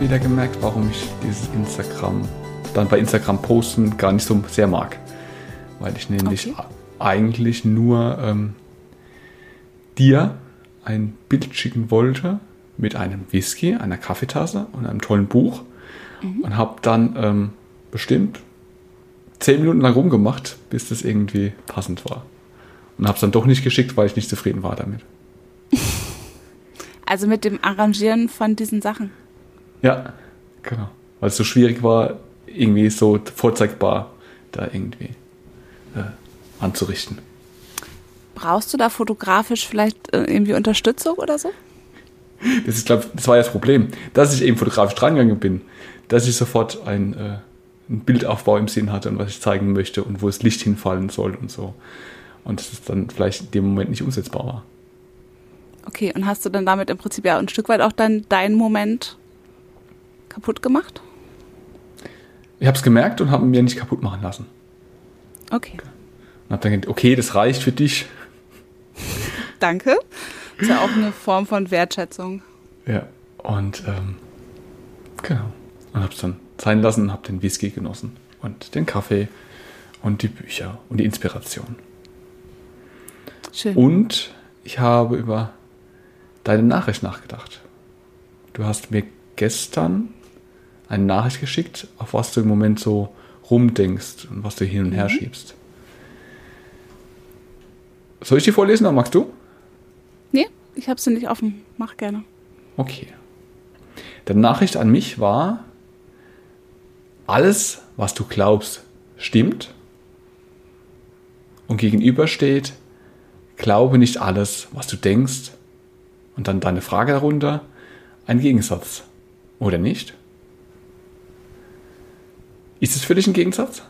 wieder gemerkt, warum ich dieses Instagram dann bei Instagram posten gar nicht so sehr mag. Weil ich nämlich Okay. eigentlich nur ähm, dir ein Bild schicken wollte mit einem Whisky, einer Kaffeetasse und einem tollen Buch und habe dann ähm, bestimmt zehn Minuten lang rumgemacht, bis das irgendwie passend war. Und habe es dann doch nicht geschickt, weil ich nicht zufrieden war damit. Also mit dem Arrangieren von diesen Sachen. Ja, genau. Weil es so schwierig war, irgendwie so vorzeigbar da irgendwie äh, anzurichten. Brauchst du da fotografisch vielleicht äh, irgendwie Unterstützung oder so? Das ist, glaube das war ja das Problem, dass ich eben fotografisch drangegangen bin, dass ich sofort ein, äh, einen Bildaufbau im Sinn hatte und was ich zeigen möchte und wo das Licht hinfallen soll und so. Und dass es dann vielleicht in dem Moment nicht umsetzbar war. Okay, und hast du dann damit im Prinzip ja ein Stück weit auch dann deinen Moment kaputt gemacht? Ich habe es gemerkt und habe mir nicht kaputt machen lassen. Okay, Und habe dann gedacht, okay, das reicht für dich. danke. Ist ja auch eine Form von Wertschätzung. Ja. Und ähm, genau. Und habe es dann sein lassen und habe den Whisky genossen und den Kaffee und die Bücher und die Inspiration. Schön. Und ich habe über deine Nachricht nachgedacht. Du hast mir gestern eine Nachricht geschickt, auf was du im Moment so rumdenkst und was du hin und her schiebst. Soll ich die vorlesen oder magst du? nee, ich habe sie nicht offen. Mach gerne. Okay. Die Nachricht an mich war, alles, was du glaubst, stimmt. Und gegenüber steht, glaube nicht alles, was du denkst. Und dann deine Frage darunter, ein Gegensatz. Oder nicht? Ist es für dich ein Gegensatz?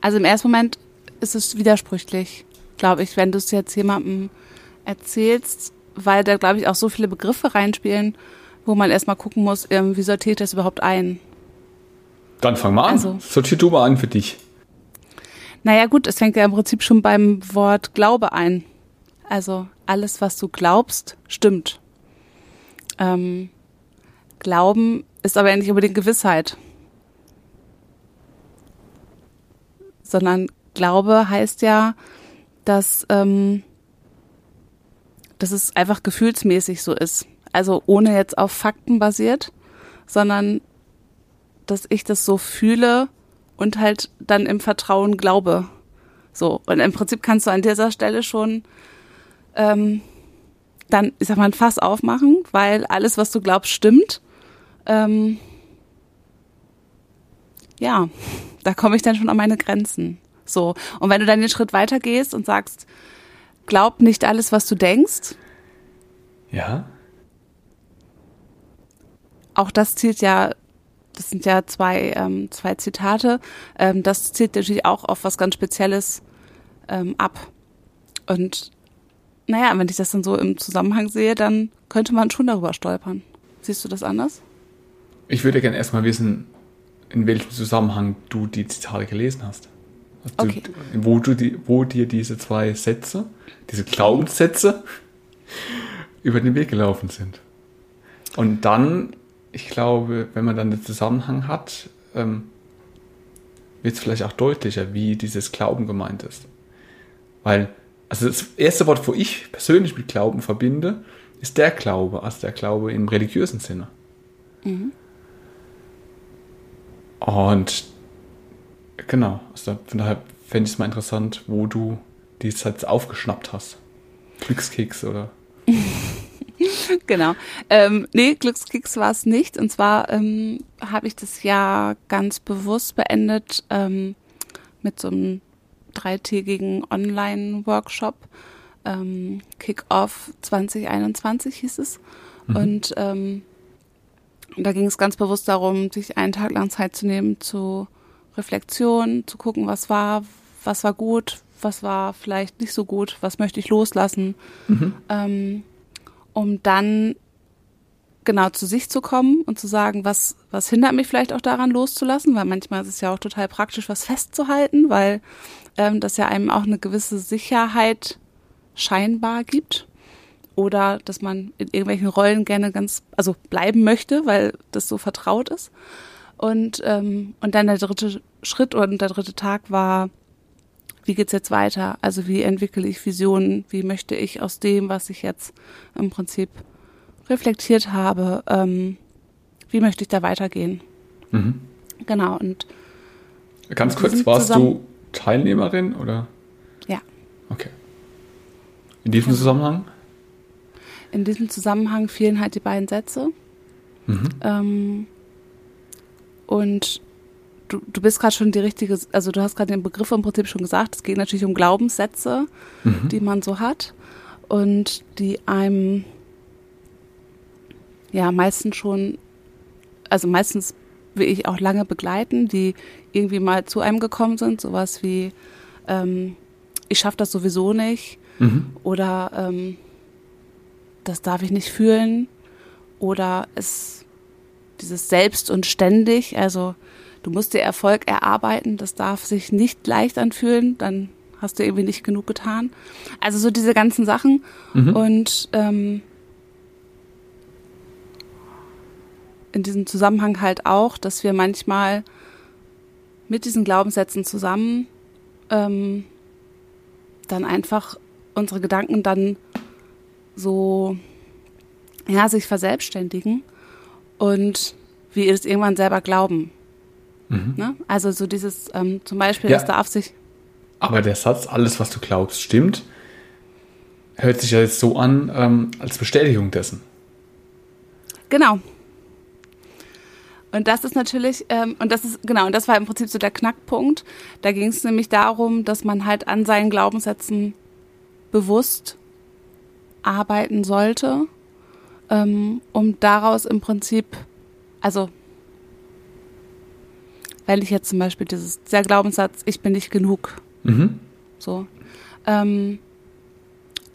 Also im ersten Moment ist es widersprüchlich, glaube ich, wenn du es jetzt jemandem erzählst, weil da, glaube ich, auch so viele Begriffe reinspielen, wo man erstmal gucken muss, ähm, wie sortiert das überhaupt ein. Dann fang mal an. Also- Sortier du mal an für dich. Naja gut, es fängt ja im Prinzip schon beim Wort Glaube ein. Also alles, was du glaubst, stimmt. Ähm, Glauben ist aber nicht unbedingt Gewissheit. Sondern Glaube heißt ja, dass, ähm, dass es einfach gefühlsmäßig so ist. Also ohne jetzt auf Fakten basiert, sondern dass ich das so fühle und halt dann im Vertrauen glaube. So, und im Prinzip kannst du an dieser Stelle schon ähm, dann, ich sag mal, ein Fass aufmachen, weil alles, was du glaubst, stimmt. Ähm, ja, da komme ich dann schon an meine Grenzen. So, und wenn du dann den Schritt weiter gehst und sagst, glaub nicht alles, was du denkst, Ja? auch das zielt ja, das sind ja zwei, ähm, zwei Zitate, ähm, das zielt natürlich auch auf was ganz Spezielles ähm, ab. Und naja, wenn ich das dann so im Zusammenhang sehe, dann könnte man schon darüber stolpern. Siehst du das anders? Ich würde gerne erstmal wissen, in welchem Zusammenhang du die Zitate gelesen hast. Also du- Okay. wo, du die, wo dir diese zwei Sätze, diese Glaubenssätze über den Weg gelaufen sind. Und dann, ich glaube, wenn man dann den Zusammenhang hat, ähm, wird es vielleicht auch deutlicher, wie dieses Glauben gemeint ist. Weil, also das erste Wort, wo ich persönlich mit Glauben verbinde, ist der Glaube, also der Glaube im religiösen Sinne. Und genau, also von daher fände ich es mal interessant, wo du die Sätze aufgeschnappt hast. Glückskeks oder. Genau. Ähm, nee, Glückskeks war es nicht. Und zwar ähm, habe ich das Jahr ganz bewusst beendet ähm, mit so einem dreitägigen Online-Workshop. Ähm, Kick-Off 2021 hieß es. Und ähm, da ging es ganz bewusst darum, sich einen Tag lang Zeit zu nehmen zu Reflexion, zu gucken, was war, was war gut, was war vielleicht nicht so gut, was möchte ich loslassen. Ähm, um dann genau zu sich zu kommen und zu sagen, was, was hindert mich vielleicht auch daran loszulassen, weil manchmal ist es ja auch total praktisch, was festzuhalten, weil ähm, dass er einem auch eine gewisse Sicherheit scheinbar gibt oder dass man in irgendwelchen Rollen gerne ganz, also bleiben möchte, weil das so vertraut ist. Und, ähm, und dann der dritte Schritt und der dritte Tag war, wie geht's jetzt weiter? Also wie entwickle ich Visionen? Wie möchte ich aus dem, was ich jetzt im Prinzip reflektiert habe, ähm, wie möchte ich da weitergehen? Mhm. Genau. Und ganz kurz, warst du Teilnehmerin oder? Ja. Okay. In diesem ja. Zusammenhang? In diesem Zusammenhang fehlen halt die beiden Sätze. Mhm. Ähm, und du, du bist gerade schon die richtige, also du hast gerade den Begriff im Prinzip schon gesagt, es geht natürlich um Glaubenssätze, mhm. die man so hat und die einem ja meistens schon, also meistens will ich auch lange begleiten, die irgendwie mal zu einem gekommen sind, sowas wie ähm, ich schaffe das sowieso nicht mhm. oder ähm, das darf ich nicht fühlen oder es dieses Selbst und ständig, also du musst dir Erfolg erarbeiten, das darf sich nicht leicht anfühlen, dann hast du irgendwie nicht genug getan. Also so diese ganzen Sachen mhm. und ähm, in diesem Zusammenhang halt auch, dass wir manchmal mit diesen Glaubenssätzen zusammen ähm, dann einfach unsere Gedanken dann so ja sich verselbstständigen und wir es irgendwann selber glauben. Mhm. Ne? Also so dieses ähm, zum Beispiel, ja, das darf sich. Aber der Satz, alles was du glaubst, stimmt, hört sich ja jetzt so an ähm, als Bestätigung dessen. Genau, und das ist natürlich, ähm, und das ist, genau, und das war im Prinzip so der Knackpunkt. Da ging es nämlich darum, dass man halt an seinen Glaubenssätzen bewusst arbeiten sollte, ähm, um daraus im Prinzip, also, weil ich jetzt zum Beispiel dieses, der Glaubenssatz, ich bin nicht genug, mhm. so, ähm,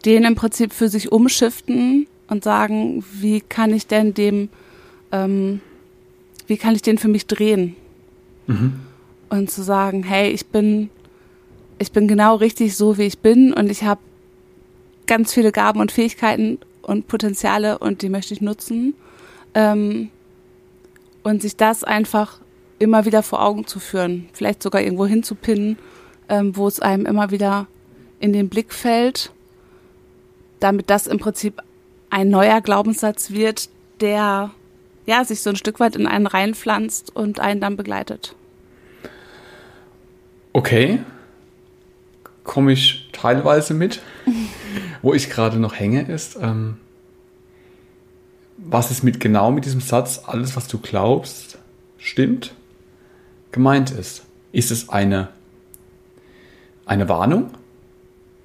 den im Prinzip für sich umschiften und sagen, wie kann ich denn dem, ähm, wie kann ich den für mich drehen? Mhm. Und zu sagen, hey, ich bin, ich bin genau richtig so, wie ich bin und ich habe ganz viele Gaben und Fähigkeiten und Potenziale und die möchte ich nutzen. Ähm, und sich das einfach immer wieder vor Augen zu führen, vielleicht sogar irgendwo hinzupinnen, ähm, wo es einem immer wieder in den Blick fällt, damit das im Prinzip ein neuer Glaubenssatz wird, der ja, sich so ein Stück weit in einen reinpflanzt und einen dann begleitet. Okay. Komme ich teilweise mit. Wo ich gerade noch hänge, ist, ähm, was ist mit genau mit diesem Satz, alles was du glaubst, stimmt, gemeint ist. Ist es eine, eine Warnung?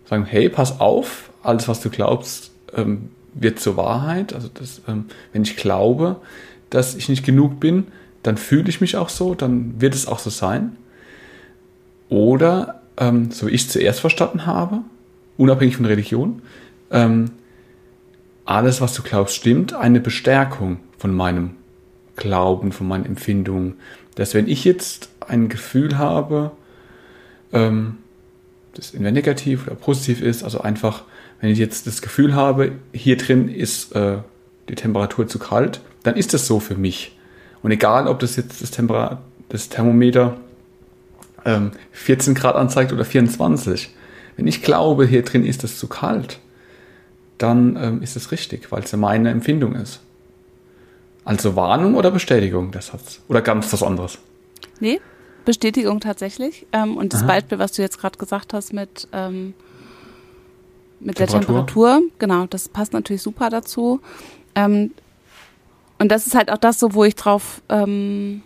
Sagen, hey, pass auf, alles was du glaubst, ähm, wird zur Wahrheit. Also das, ähm, wenn ich glaube, dass ich nicht genug bin, dann fühle ich mich auch so, dann wird es auch so sein. Oder, ähm, so wie ich es zuerst verstanden habe, unabhängig von Religion, ähm, alles, was du glaubst, stimmt, eine Bestärkung von meinem Glauben, von meinen Empfindungen. Dass wenn ich jetzt ein Gefühl habe, ähm, das entweder negativ oder positiv ist, also einfach, wenn ich jetzt das Gefühl habe, hier drin ist äh, die Temperatur zu kalt, dann ist das so für mich. Und egal, ob das jetzt das, Temper das Thermometer ähm, 14 Grad anzeigt oder 24, wenn ich glaube, hier drin ist es zu kalt, dann ähm, ist es richtig, weil es ja meine Empfindung ist. Also Warnung oder Bestätigung der Satz? Oder ganz was anderes? Nee, Bestätigung tatsächlich. Ähm, und das Aha. Beispiel, was du jetzt gerade gesagt hast mit, ähm, mit Temperatur. der Temperatur, genau, das passt natürlich super dazu. Ähm, und das ist halt auch das so, wo ich drauf ähm,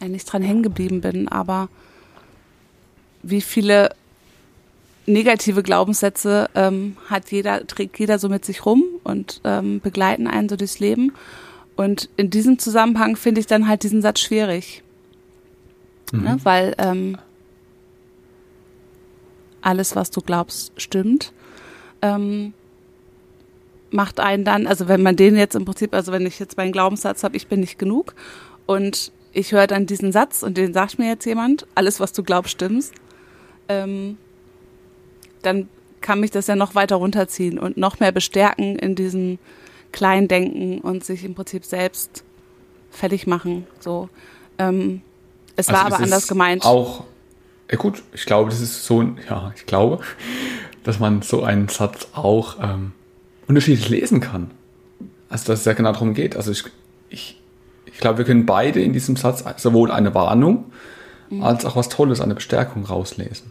ja, nicht dran hängen geblieben bin, aber wie viele negative Glaubenssätze ähm, hat jeder, trägt jeder so mit sich rum und ähm, begleiten einen so durchs Leben. Und in diesem Zusammenhang finde ich dann halt diesen Satz schwierig. Mhm. Ne? Weil ähm, alles, was du glaubst, stimmt. Ähm, macht einen dann, also wenn man den jetzt im Prinzip, also wenn ich jetzt meinen Glaubenssatz habe, ich bin nicht genug und ich höre dann diesen Satz und den sagt mir jetzt jemand, alles was du glaubst, stimmst, ähm, dann kann mich das ja noch weiter runterziehen und noch mehr bestärken in diesem Kleindenken und sich im Prinzip selbst fertig machen. So. Ähm, es also war aber anders gemeint. Auch, ja gut, ich glaube, das ist so ein, ja, ich glaube, dass man so einen Satz auch ähm, unterschiedlich lesen kann. Also, dass es ja genau darum geht. Also, ich, ich, ich glaube, wir können beide in diesem Satz sowohl eine Warnung mhm. als auch was Tolles, eine Bestärkung rauslesen.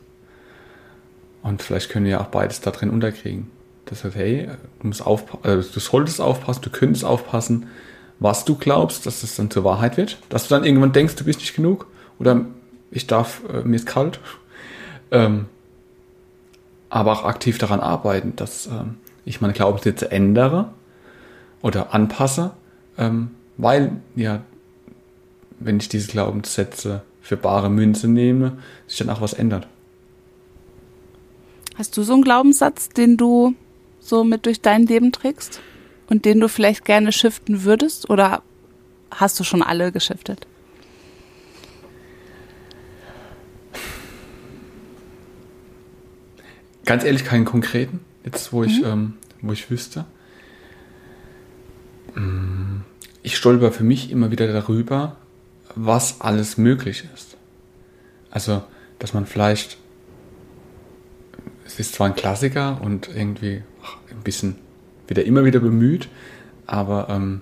Und vielleicht können wir ja auch beides da drin unterkriegen. Das heißt, hey, du, musst aufpa äh, du solltest aufpassen, du könntest aufpassen, was du glaubst, dass das dann zur Wahrheit wird. Dass du dann irgendwann denkst, du bist nicht genug oder ich darf, äh, mir ist kalt. Ähm, aber auch aktiv daran arbeiten, dass ähm, ich meine Glaubenssätze ändere oder anpasse, ähm, weil ja, wenn ich diese Glaubenssätze für bare Münze nehme, sich dann auch was ändert. Hast du so einen Glaubenssatz, den du so mit durch dein Leben trägst und den du vielleicht gerne shiften würdest oder hast du schon alle geschiftet? Ganz ehrlich, keinen konkreten, jetzt wo ich, mhm. ähm, wo ich wüsste. Mm, ich stolper für mich immer wieder darüber, was alles möglich ist. Also, dass man vielleicht es ist zwar ein Klassiker und irgendwie ach, ein bisschen wieder immer wieder bemüht, aber ähm,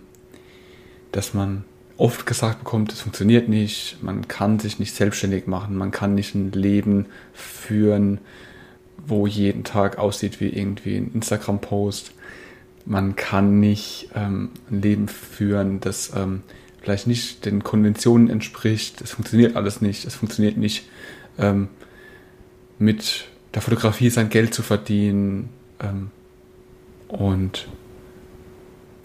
dass man oft gesagt bekommt, es funktioniert nicht, man kann sich nicht selbstständig machen, man kann nicht ein Leben führen, wo jeden Tag aussieht wie irgendwie ein Instagram-Post. Man kann nicht ähm, ein Leben führen, das ähm, vielleicht nicht den Konventionen entspricht. Es funktioniert alles nicht. Es funktioniert nicht ähm, mit der Fotografie sein Geld zu verdienen ähm, und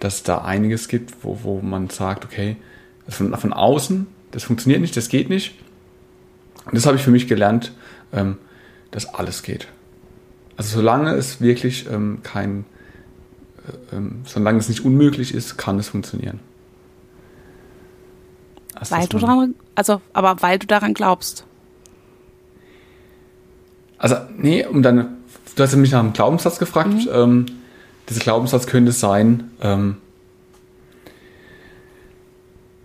dass es da einiges gibt, wo, wo man sagt, okay, von, von außen, das funktioniert nicht, das geht nicht. Und das habe ich für mich gelernt, ähm, dass alles geht. Also solange es wirklich ähm, kein, äh, ähm, solange es nicht unmöglich ist, kann es funktionieren. Also weil du daran, also, aber weil du daran glaubst. Also, nee, um dann, du hast mich nach einem Glaubenssatz gefragt. Mhm. Ähm, dieser Glaubenssatz könnte sein, ähm,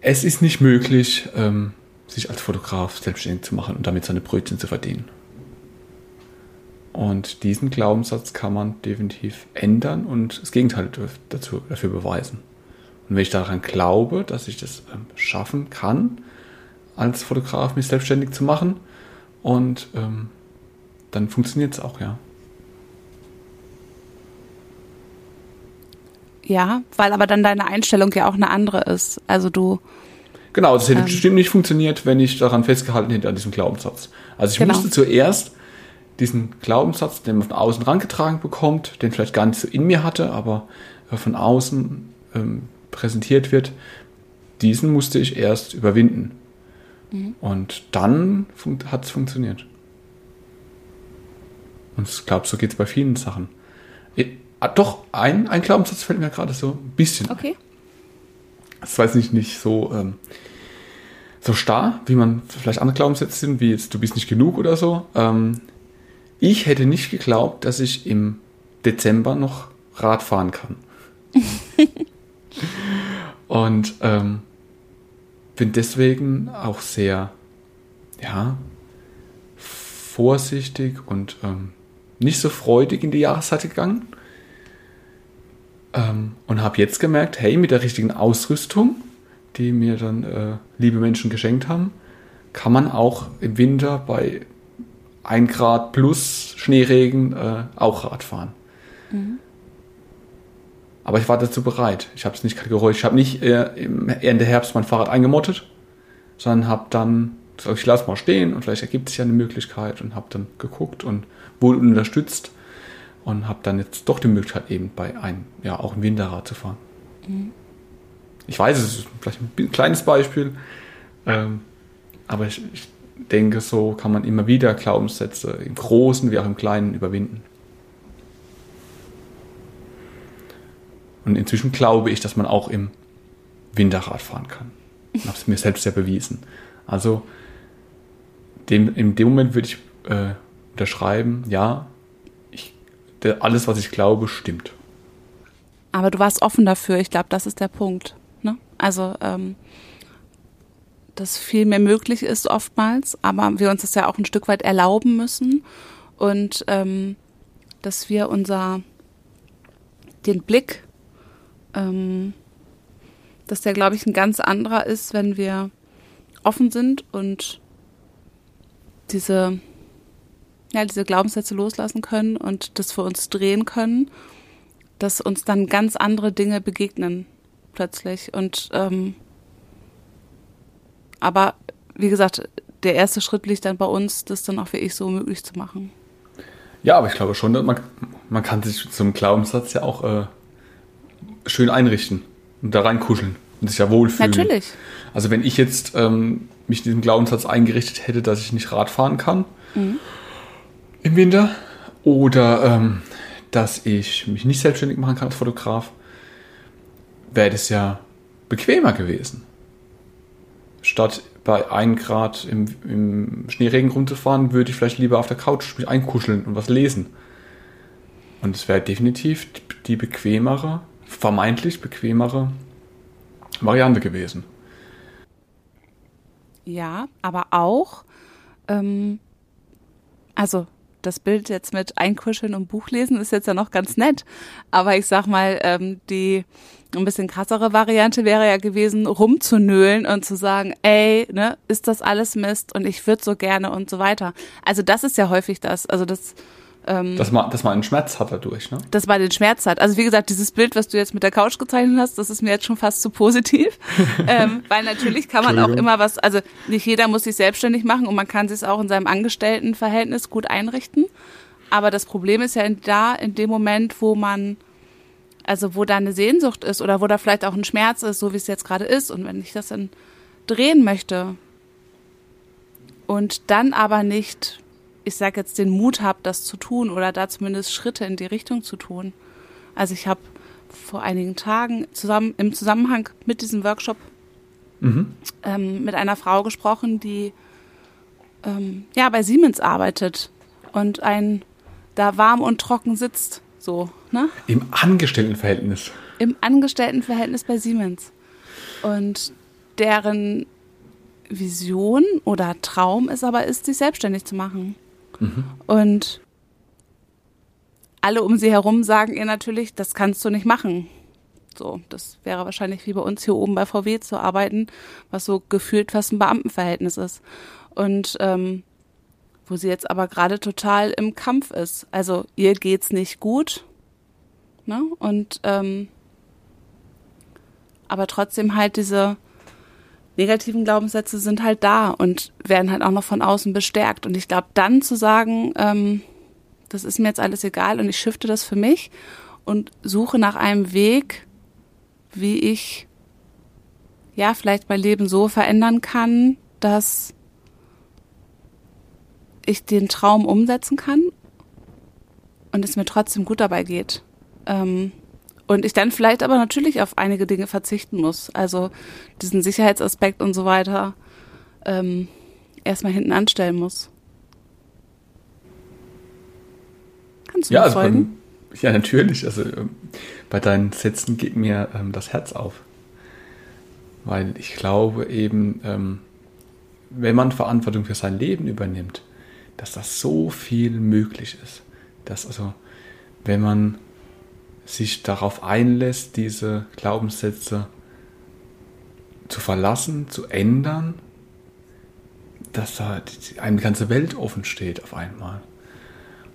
es ist nicht möglich, ähm, sich als Fotograf selbstständig zu machen und damit seine Brötchen zu verdienen. Und diesen Glaubenssatz kann man definitiv ändern und das Gegenteil dazu, dafür beweisen. Und wenn ich daran glaube, dass ich das ähm, schaffen kann, als Fotograf mich selbstständig zu machen und ähm, dann funktioniert es auch, ja. Ja, weil aber dann deine Einstellung ja auch eine andere ist. Also du. Genau, das hätte ähm, bestimmt nicht funktioniert, wenn ich daran festgehalten hätte an diesem Glaubenssatz. Also ich genau. musste zuerst diesen Glaubenssatz, den man von außen rangetragen bekommt, den vielleicht gar nicht so in mir hatte, aber äh, von außen ähm, präsentiert wird, diesen musste ich erst überwinden. Mhm. Und dann hat es funktioniert. Und ich glaube, so geht es bei vielen Sachen. Ah, doch, ein, ein Glaubenssatz fällt mir gerade so ein bisschen. Okay. Das weiß ich nicht so, ähm, so starr, wie man vielleicht andere Glaubenssätze sind, wie jetzt du bist nicht genug oder so. Ähm, ich hätte nicht geglaubt, dass ich im Dezember noch Rad fahren kann. Und ähm, bin deswegen auch sehr, ja, vorsichtig und ähm, nicht so freudig in die Jahreszeit gegangen. Ähm, und habe jetzt gemerkt, hey, mit der richtigen Ausrüstung, die mir dann äh, liebe Menschen geschenkt haben, kann man auch im Winter bei 1 Grad plus Schneeregen äh, auch Rad fahren. Mhm. Aber ich war dazu bereit. Ich habe es nicht kategorisch. Ich habe nicht äh, Ende Herbst mein Fahrrad eingemottet, sondern habe dann gesagt, ich lasse mal stehen und vielleicht ergibt sich ja eine Möglichkeit und habe dann geguckt und wurde unterstützt und habe dann jetzt doch die Möglichkeit eben bei einem, ja auch im Winterrad zu fahren. Mhm. Ich weiß, es ist vielleicht ein kleines Beispiel, ähm, aber ich, ich denke, so kann man immer wieder Glaubenssätze im Großen wie auch im Kleinen überwinden. Und inzwischen glaube ich, dass man auch im Winterrad fahren kann. Ich habe es mir selbst ja bewiesen. Also dem, in dem Moment würde ich äh, unterschreiben, ja, ich, alles, was ich glaube, stimmt. Aber du warst offen dafür. Ich glaube, das ist der Punkt. Ne? Also, ähm, dass viel mehr möglich ist oftmals, aber wir uns das ja auch ein Stück weit erlauben müssen und ähm, dass wir unser den Blick, ähm, dass der glaube ich ein ganz anderer ist, wenn wir offen sind und diese ja diese Glaubenssätze loslassen können und das für uns drehen können, dass uns dann ganz andere Dinge begegnen plötzlich und ähm, aber wie gesagt, der erste Schritt liegt dann bei uns, das dann auch wirklich so möglich zu machen. Ja, aber ich glaube schon, man, man kann sich zum Glaubenssatz ja auch äh, schön einrichten und da reinkuscheln und sich ja wohlfühlen. Natürlich. Also wenn ich jetzt ähm, mich in diesem Glaubenssatz eingerichtet hätte, dass ich nicht Rad fahren kann mhm. Im Winter oder ähm, dass ich mich nicht selbstständig machen kann als Fotograf, wäre das ja bequemer gewesen statt bei 1 Grad im, im Schneeregen rumzufahren, würde ich vielleicht lieber auf der Couch mich einkuscheln und was lesen. Und es wäre definitiv die bequemere, vermeintlich bequemere Variante gewesen. Ja, aber auch, ähm, also das Bild jetzt mit Einkuscheln und Buchlesen ist jetzt ja noch ganz nett. Aber ich sag mal, ähm, die ein bisschen krassere Variante wäre ja gewesen, rumzunölen und zu sagen, ey, ne, ist das alles Mist und ich würde so gerne und so weiter. Also das ist ja häufig das. Also das ähm, dass, man, dass man einen Schmerz hat dadurch, ne? Dass man den Schmerz hat. Also wie gesagt, dieses Bild, was du jetzt mit der Couch gezeichnet hast, das ist mir jetzt schon fast zu positiv. ähm, weil natürlich kann man auch immer was, also nicht jeder muss sich selbstständig machen und man kann sich auch in seinem Angestelltenverhältnis gut einrichten. Aber das Problem ist ja da in dem Moment, wo man, also wo da eine Sehnsucht ist oder wo da vielleicht auch ein Schmerz ist, so wie es jetzt gerade ist. Und wenn ich das dann drehen möchte und dann aber nicht ich sage jetzt, den Mut habe, das zu tun oder da zumindest Schritte in die Richtung zu tun. Also ich habe vor einigen Tagen zusammen im Zusammenhang mit diesem Workshop mhm. ähm, mit einer Frau gesprochen, die ähm, ja bei Siemens arbeitet und ein da warm und trocken sitzt, so ne? Im Angestelltenverhältnis. Im Angestelltenverhältnis bei Siemens und deren Vision oder Traum es aber ist, sich selbstständig zu machen. Und alle um sie herum sagen ihr natürlich, das kannst du nicht machen. So, das wäre wahrscheinlich wie bei uns hier oben bei VW zu arbeiten, was so gefühlt fast ein Beamtenverhältnis ist. Und ähm, wo sie jetzt aber gerade total im Kampf ist. Also ihr geht's nicht gut, ne? Und ähm, aber trotzdem halt diese negativen Glaubenssätze sind halt da und werden halt auch noch von außen bestärkt. Und ich glaube, dann zu sagen, ähm, das ist mir jetzt alles egal und ich shifte das für mich und suche nach einem Weg, wie ich ja vielleicht mein Leben so verändern kann, dass ich den Traum umsetzen kann und es mir trotzdem gut dabei geht. Ähm, und ich dann vielleicht aber natürlich auf einige Dinge verzichten muss. Also diesen Sicherheitsaspekt und so weiter ähm, erstmal hinten anstellen muss. Kannst du ja, mir also folgen? Beim, ja, natürlich. Also ähm, bei deinen Sätzen geht mir ähm, das Herz auf. Weil ich glaube eben, ähm, wenn man Verantwortung für sein Leben übernimmt, dass das so viel möglich ist. Dass also, wenn man sich darauf einlässt, diese Glaubenssätze zu verlassen, zu ändern, dass da eine ganze Welt offen steht auf einmal.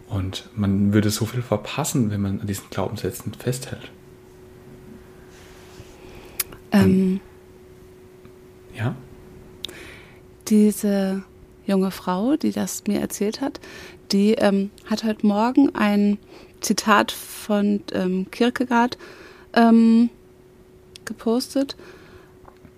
Und man würde so viel verpassen, wenn man an diesen Glaubenssätzen festhält. Ähm, ja? Diese junge Frau, die das mir erzählt hat, die ähm, hat heute Morgen ein Zitat von ähm, Kierkegaard ähm, gepostet.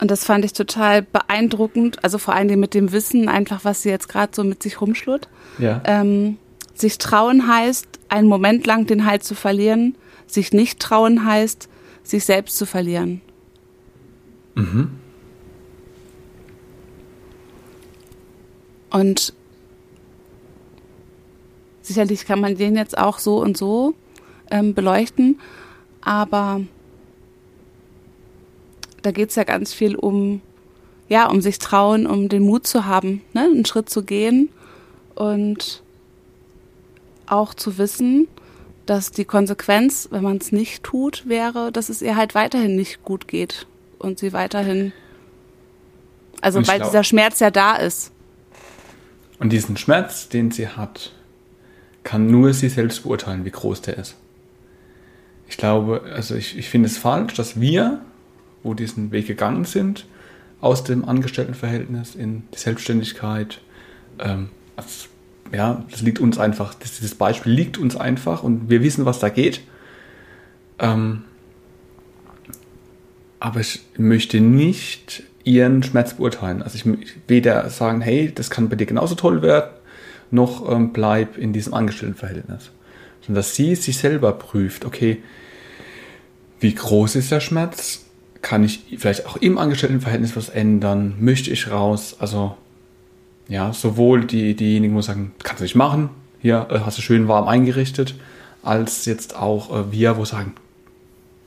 Und das fand ich total beeindruckend, also vor allem mit dem Wissen einfach, was sie jetzt gerade so mit sich rumschlurt. Ja. Ähm, sich trauen heißt, einen Moment lang den Halt zu verlieren. Sich nicht trauen heißt, sich selbst zu verlieren. Mhm. Und sicherlich kann man den jetzt auch so und so ähm, beleuchten, aber da geht es ja ganz viel um, ja, um sich trauen, um den Mut zu haben, ne, einen Schritt zu gehen und auch zu wissen, dass die Konsequenz, wenn man es nicht tut, wäre, dass es ihr halt weiterhin nicht gut geht und sie weiterhin, also weil glaub, dieser Schmerz ja da ist. Und diesen Schmerz, den sie hat, kann nur sie selbst beurteilen, wie groß der ist. Ich glaube, also ich, ich finde es falsch, dass wir, wo diesen Weg gegangen sind, aus dem Angestelltenverhältnis in die Selbstständigkeit, ähm, als ja, das liegt uns einfach, das, dieses Beispiel liegt uns einfach und wir wissen, was da geht. Ähm, aber ich möchte nicht ihren Schmerz beurteilen. Also ich weder sagen, hey, das kann bei dir genauso toll werden, noch ähm, bleib in diesem Angestelltenverhältnis. Sondern dass sie sich selber prüft, okay, wie groß ist der Schmerz? Kann ich vielleicht auch im Angestelltenverhältnis was ändern? Möchte ich raus? Also ja, sowohl die, diejenigen, wo sagen, kannst du nicht machen, hier äh, hast du schön warm eingerichtet, als jetzt auch äh, wir, wo sagen,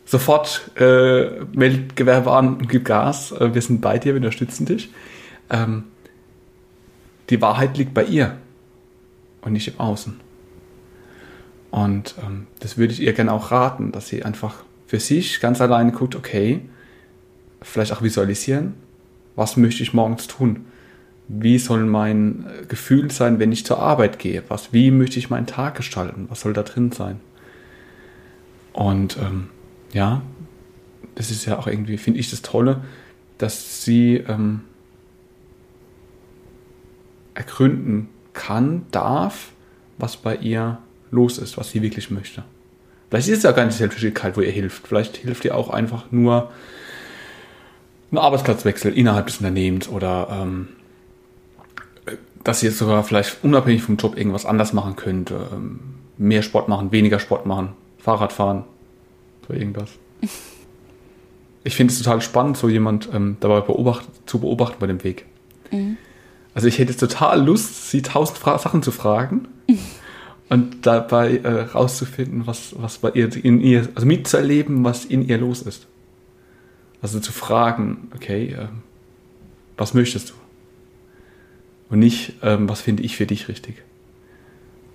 sofort äh, meldet Gewerbe an und gib Gas, äh, wir sind bei dir, wir unterstützen dich. Ähm, die Wahrheit liegt bei ihr und nicht im Außen. Und ähm, das würde ich ihr gerne auch raten, dass sie einfach für sich ganz alleine guckt, okay, vielleicht auch visualisieren, was möchte ich morgens tun? wie soll mein äh, Gefühl sein, wenn ich zur Arbeit gehe? Was, wie möchte ich meinen Tag gestalten? Was soll da drin sein? Und ähm, ja, das ist ja auch irgendwie, finde ich das Tolle, dass sie ähm, ergründen kann, darf, was bei ihr los ist, was sie wirklich möchte. Vielleicht ist es ja gar nicht Selbstständigkeit, wo ihr hilft. Vielleicht hilft ihr auch einfach nur ein Arbeitsplatzwechsel innerhalb des Unternehmens oder ähm, dass jetzt sogar vielleicht unabhängig vom Job irgendwas anders machen könnte. Ähm, mehr Sport machen, weniger Sport machen, Fahrrad fahren, so irgendwas. Ich finde es total spannend, so jemand ähm, dabei beobacht, zu beobachten bei dem Weg. Mhm. Also ich hätte total Lust, sie tausend Fra Sachen zu fragen mhm. und dabei äh, rauszufinden, was, was bei ihr in ihr, also mitzuerleben, was in ihr los ist. Also zu fragen, okay, äh, was möchtest du? und nicht, ähm, was finde ich für dich richtig.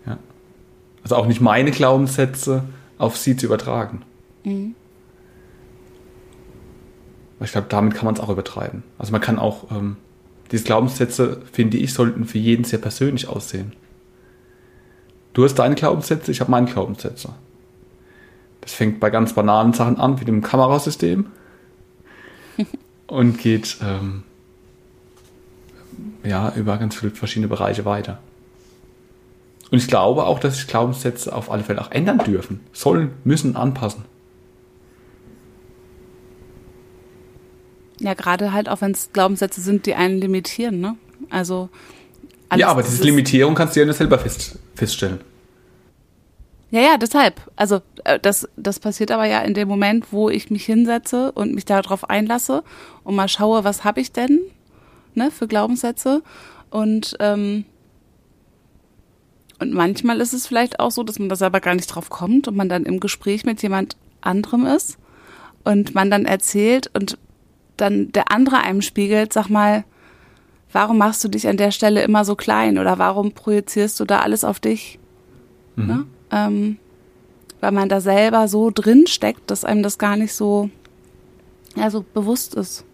Ja. Also auch nicht meine Glaubenssätze auf sie zu übertragen. Mhm. Ich glaube, damit kann man es auch übertreiben. Also man kann auch, ähm, diese Glaubenssätze, finde ich, sollten für jeden sehr persönlich aussehen. Du hast deine Glaubenssätze, ich habe meine Glaubenssätze. Das fängt bei ganz banalen Sachen an, wie dem Kamerasystem und geht ähm, ja, über ganz viele verschiedene Bereiche weiter. Und ich glaube auch, dass sich Glaubenssätze auf alle Fälle auch ändern dürfen, sollen, müssen, anpassen. Ja, gerade halt auch wenn es Glaubenssätze sind, die einen limitieren, ne? Also Ja, aber diese Limitierung kannst du ja nur selber fest, feststellen. Ja, ja, deshalb. Also äh, das, das passiert aber ja in dem Moment, wo ich mich hinsetze und mich darauf einlasse und mal schaue, was habe ich denn? ne, für Glaubenssätze. Und, ähm, und manchmal ist es vielleicht auch so, dass man da selber gar nicht drauf kommt und man dann im Gespräch mit jemand anderem ist und man dann erzählt und dann der andere einem spiegelt, sag mal, warum machst du dich an der Stelle immer so klein oder warum projizierst du da alles auf dich? Mhm. Ne? Ähm, weil man da selber so drin steckt, dass einem das gar nicht so, ja, so bewusst ist.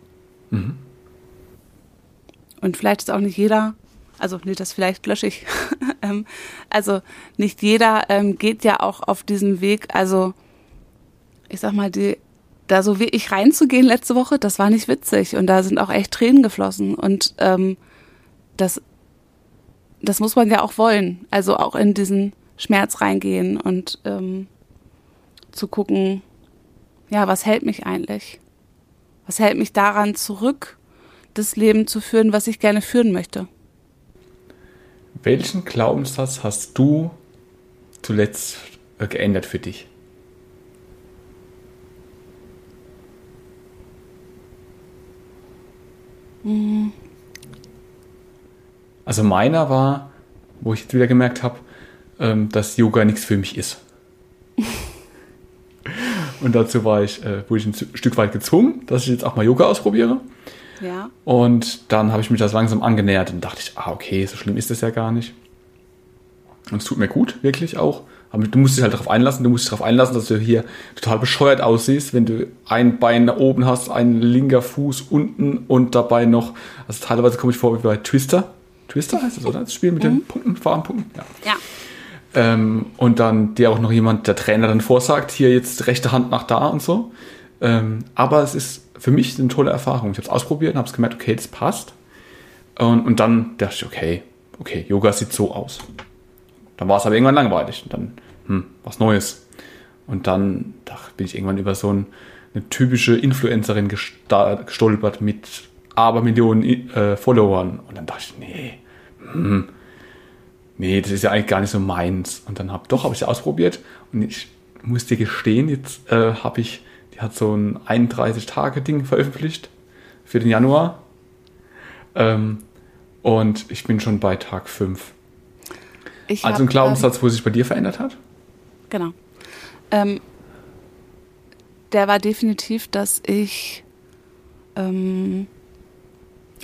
Mhm. Und vielleicht ist auch nicht jeder, also nee, das vielleicht lösche ich. ähm, also nicht jeder ähm, geht ja auch auf diesen Weg. Also ich sag mal, die, da so wie ich reinzugehen letzte Woche, das war nicht witzig und da sind auch echt Tränen geflossen und ähm, das, das muss man ja auch wollen. Also auch in diesen Schmerz reingehen und ähm, zu gucken, ja, was hält mich eigentlich? Was hält mich daran zurück, das Leben zu führen, was ich gerne führen möchte. Welchen Glaubenssatz hast du zuletzt äh, geändert für dich? Mhm. Also meiner war, wo ich jetzt wieder gemerkt habe, ähm, dass Yoga nichts für mich ist. und dazu war ich, äh, wurde ich ein Stück weit gezwungen, dass ich jetzt auch mal Yoga ausprobiere. Ja. Und dann habe ich mich das langsam angenähert und dachte ich, ah, okay, so schlimm ist das ja gar nicht. Und es tut mir gut, wirklich auch. Aber du musst dich halt darauf einlassen, du musst dich darauf einlassen, dass du hier total bescheuert aussiehst, wenn du ein Bein da oben hast, ein linker Fuß unten und dabei noch, also teilweise komme ich vor wie bei Twister. Twister heißt das, oder? Das Spiel mit mhm. den Punkten, Farbenpunkten? Ja. ja. Ähm, und dann dir auch noch jemand, der Trainer dann vorsagt, hier jetzt rechte Hand nach da und so. Ähm, aber es ist für mich eine tolle Erfahrung. Ich habe es ausprobiert und habe es gemerkt, okay, das passt. Und, und dann dachte ich, okay, okay, Yoga sieht so aus. Dann war es aber irgendwann langweilig. Und dann, hm, was Neues. Und dann ach, bin ich irgendwann über so ein, eine typische Influencerin gestolpert mit Abermillionen äh, Followern. Und dann dachte ich, nee, hm, nee, das ist ja eigentlich gar nicht so meins. Und dann habe doch, habe ich es ausprobiert und ich muss dir gestehen, jetzt äh, habe ich, die hat so ein 31-Tage-Ding veröffentlicht für den Januar. Ähm, und ich bin schon bei Tag 5. Ich also ein Glaubenssatz, ähm, wo sich bei dir verändert hat? Genau. Ähm, der war definitiv, dass ich ähm,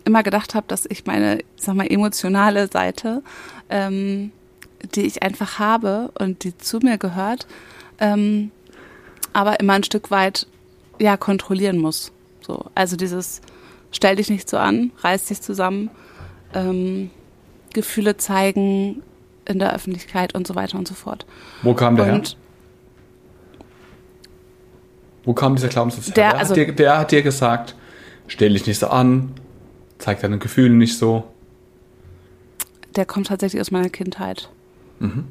immer gedacht habe, dass ich meine, sag mal, emotionale Seite, ähm, die ich einfach habe und die zu mir gehört, ähm, aber immer ein Stück weit ja kontrollieren muss. So, also dieses stell dich nicht so an, reiß dich zusammen, ähm, Gefühle zeigen in der Öffentlichkeit und so weiter und so fort. Wo kam der und her? Wo kam dieser Glaubenssatz her? Der, also, hat dir, der hat dir gesagt, stell dich nicht so an, zeigt deine Gefühle nicht so? Der kommt tatsächlich aus meiner Kindheit. Mhm.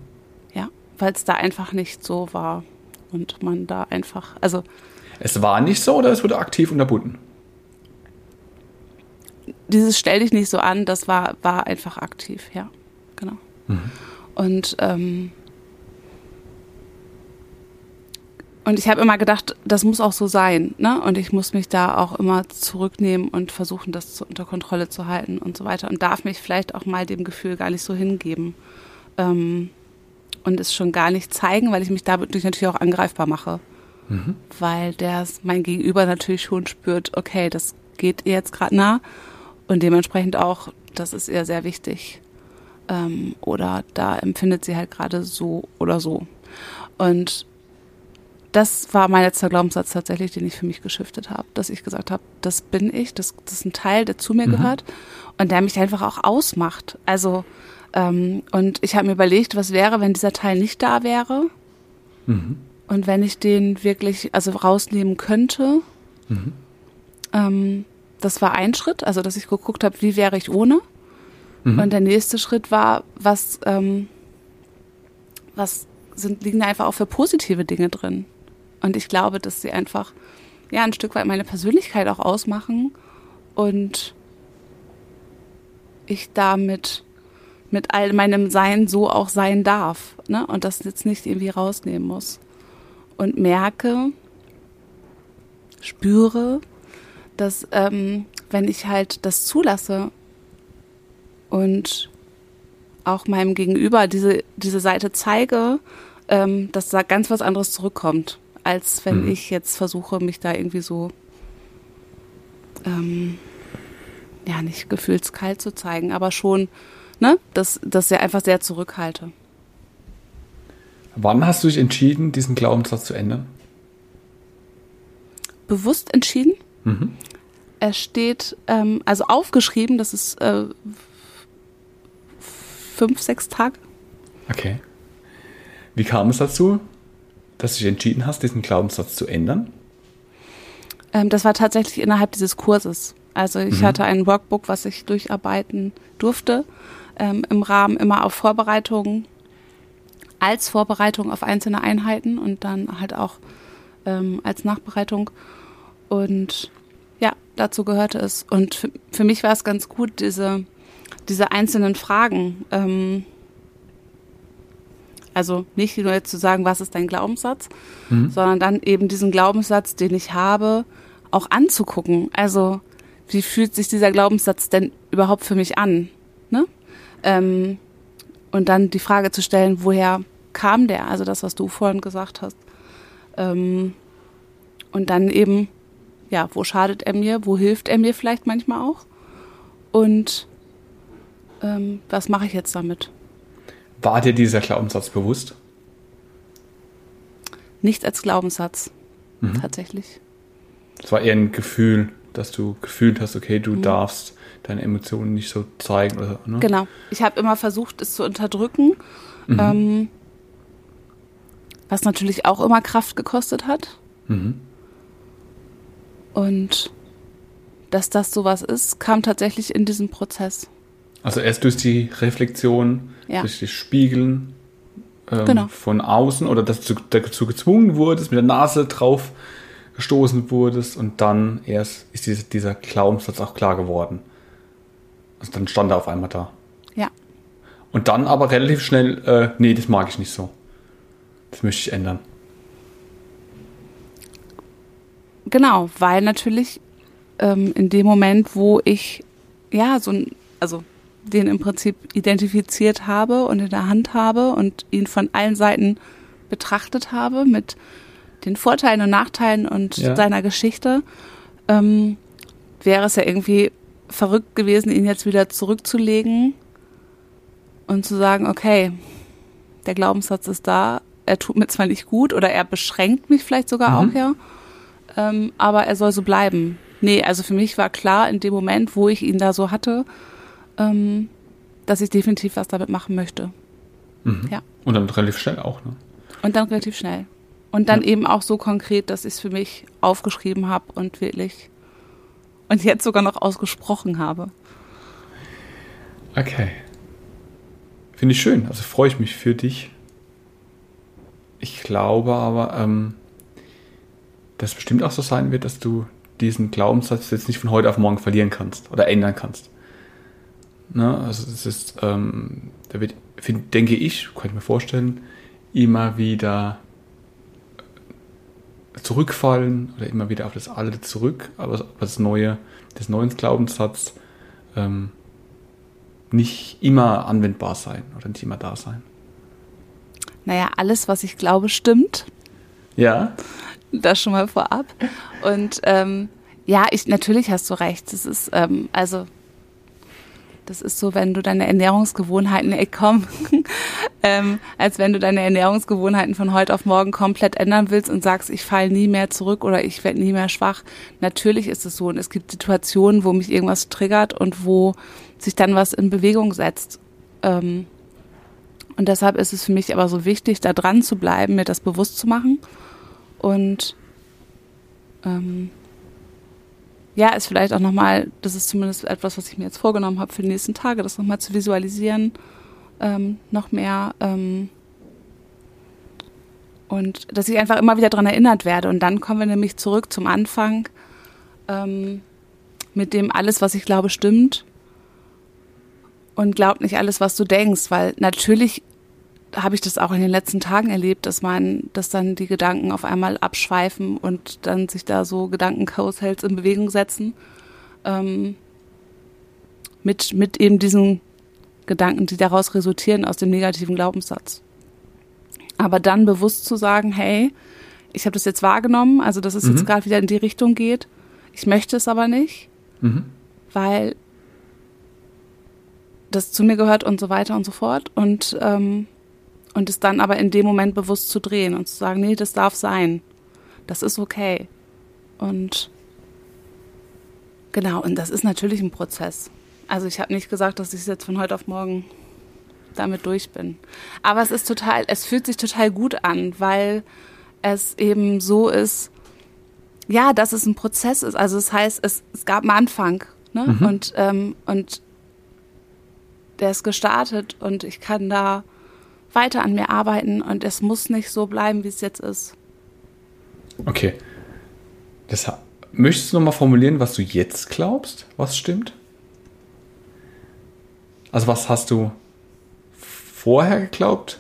Ja, weil es da einfach nicht so war und man da einfach, also. Es war nicht so oder es wurde aktiv unterbunden? Dieses stell dich nicht so an, das war, war einfach aktiv, ja, genau. Mhm. Und ähm, Und ich habe immer gedacht, das muss auch so sein. Ne? Und ich muss mich da auch immer zurücknehmen und versuchen, das zu, unter Kontrolle zu halten und so weiter. Und darf mich vielleicht auch mal dem Gefühl gar nicht so hingeben. Ähm, und es schon gar nicht zeigen, weil ich mich dadurch natürlich auch angreifbar mache. Mhm. Weil der mein Gegenüber natürlich schon spürt, okay, das geht ihr jetzt gerade nah. Und dementsprechend auch, das ist ihr sehr wichtig. Ähm, oder da empfindet sie halt gerade so oder so. Und das war mein letzter Glaubenssatz tatsächlich, den ich für mich geschiftet habe, dass ich gesagt habe, das bin ich, das, das ist ein Teil, der zu mir mhm. gehört und der mich einfach auch ausmacht. Also ähm, und ich habe mir überlegt, was wäre, wenn dieser Teil nicht da wäre mhm. und wenn ich den wirklich also rausnehmen könnte. Mhm. Ähm, das war ein Schritt, also dass ich geguckt habe, wie wäre ich ohne. Mhm. Und der nächste Schritt war, was ähm, was sind liegen da einfach auch für positive Dinge drin. Und ich glaube, dass sie einfach ja ein Stück weit meine Persönlichkeit auch ausmachen und ich damit mit all meinem Sein so auch sein darf, ne? Und das jetzt nicht irgendwie rausnehmen muss. Und merke, spüre, dass ähm, wenn ich halt das zulasse und auch meinem Gegenüber diese, diese Seite zeige, ähm, dass da ganz was anderes zurückkommt als wenn mhm. ich jetzt versuche, mich da irgendwie so, ähm, ja, nicht gefühlskalt zu zeigen, aber schon, ne, dass, dass ich einfach sehr zurückhalte. Wann hast du dich entschieden, diesen Glaubenssatz zu ändern? Bewusst entschieden. Mhm. Er steht, ähm, also aufgeschrieben, das ist äh, fünf, sechs Tage. Okay. Wie kam es dazu? dass du dich entschieden hast, diesen Glaubenssatz zu ändern? Ähm, das war tatsächlich innerhalb dieses Kurses. Also ich mhm. hatte ein Workbook, was ich durcharbeiten durfte, ähm, im Rahmen immer auf Vorbereitungen, als Vorbereitung auf einzelne Einheiten und dann halt auch ähm, als Nachbereitung. Und ja, dazu gehörte es. Und für, für mich war es ganz gut, diese, diese einzelnen Fragen ähm, also nicht nur jetzt zu sagen, was ist dein Glaubenssatz, mhm. sondern dann eben diesen Glaubenssatz, den ich habe, auch anzugucken. Also wie fühlt sich dieser Glaubenssatz denn überhaupt für mich an? Ne? Ähm, und dann die Frage zu stellen, woher kam der? Also das, was du vorhin gesagt hast. Ähm, und dann eben, ja, wo schadet er mir? Wo hilft er mir vielleicht manchmal auch? Und ähm, was mache ich jetzt damit? War dir dieser Glaubenssatz bewusst? Nicht als Glaubenssatz, mhm. tatsächlich. Es war eher ein Gefühl, dass du gefühlt hast, okay, du mhm. darfst deine Emotionen nicht so zeigen. Oder, ne? Genau. Ich habe immer versucht, es zu unterdrücken, mhm. ähm, was natürlich auch immer Kraft gekostet hat. Mhm. Und dass das sowas ist, kam tatsächlich in diesem Prozess. Also erst durch die Reflexion, ja. durch das Spiegeln ähm, genau. von außen oder dass du dazu gezwungen wurdest, mit der Nase drauf gestoßen wurdest und dann erst ist dieser, dieser Glaubenssatz auch klar geworden. Also dann stand er auf einmal da. Ja. Und dann aber relativ schnell, äh, nee, das mag ich nicht so. Das möchte ich ändern. Genau, weil natürlich ähm, in dem Moment, wo ich ja so ein, also den im Prinzip identifiziert habe und in der Hand habe und ihn von allen Seiten betrachtet habe mit den Vorteilen und Nachteilen und ja. seiner Geschichte, ähm, wäre es ja irgendwie verrückt gewesen, ihn jetzt wieder zurückzulegen und zu sagen, okay, der Glaubenssatz ist da, er tut mir zwar nicht gut oder er beschränkt mich vielleicht sogar mhm. auch, ja, ähm, aber er soll so bleiben. Nee, also für mich war klar in dem Moment, wo ich ihn da so hatte, ähm, dass ich definitiv was damit machen möchte. Mhm. Ja. Und dann relativ schnell auch, ne? Und dann relativ schnell. Und dann ja. eben auch so konkret, dass ich es für mich aufgeschrieben habe und wirklich und jetzt sogar noch ausgesprochen habe. Okay. Finde ich schön. Also freue ich mich für dich. Ich glaube aber, ähm, dass es bestimmt auch so sein wird, dass du diesen Glaubenssatz jetzt nicht von heute auf morgen verlieren kannst oder ändern kannst. Ne? Also es ist, ähm, da wird, find, denke ich, kann ich mir vorstellen, immer wieder zurückfallen oder immer wieder auf das Alte zurück, aber das Neue, das neue Glaubenssatz ähm, nicht immer anwendbar sein oder nicht immer da sein. Naja, alles, was ich glaube, stimmt. Ja. Das schon mal vorab. Und ähm, ja, ich natürlich hast du recht. Das ist ähm, also das ist so, wenn du deine Ernährungsgewohnheiten, ey komm, ähm, als wenn du deine Ernährungsgewohnheiten von heute auf morgen komplett ändern willst und sagst, ich falle nie mehr zurück oder ich werde nie mehr schwach. Natürlich ist es so und es gibt Situationen, wo mich irgendwas triggert und wo sich dann was in Bewegung setzt. Ähm, und deshalb ist es für mich aber so wichtig, da dran zu bleiben, mir das bewusst zu machen und ähm, ja, ist vielleicht auch nochmal, das ist zumindest etwas, was ich mir jetzt vorgenommen habe für die nächsten Tage, das nochmal zu visualisieren, ähm, noch mehr. Ähm, und dass ich einfach immer wieder daran erinnert werde. Und dann kommen wir nämlich zurück zum Anfang ähm, mit dem alles, was ich glaube, stimmt. Und glaub nicht alles, was du denkst, weil natürlich habe ich das auch in den letzten Tagen erlebt, dass man, dass dann die Gedanken auf einmal abschweifen und dann sich da so Gedankenkarussells in Bewegung setzen. Ähm, mit, mit eben diesen Gedanken, die daraus resultieren aus dem negativen Glaubenssatz. Aber dann bewusst zu sagen, hey, ich habe das jetzt wahrgenommen, also dass es mhm. jetzt gerade wieder in die Richtung geht. Ich möchte es aber nicht, mhm. weil das zu mir gehört und so weiter und so fort. Und ähm, und es dann aber in dem Moment bewusst zu drehen und zu sagen, nee, das darf sein. Das ist okay. Und genau, und das ist natürlich ein Prozess. Also ich habe nicht gesagt, dass ich jetzt von heute auf morgen damit durch bin. Aber es ist total, es fühlt sich total gut an, weil es eben so ist, ja, dass es ein Prozess ist. Also es das heißt, es, es gab einen Anfang. Ne? Mhm. Und, ähm, und der ist gestartet und ich kann da weiter an mir arbeiten und es muss nicht so bleiben, wie es jetzt ist. Okay. Das, möchtest du nochmal formulieren, was du jetzt glaubst, was stimmt? Also was hast du vorher geglaubt,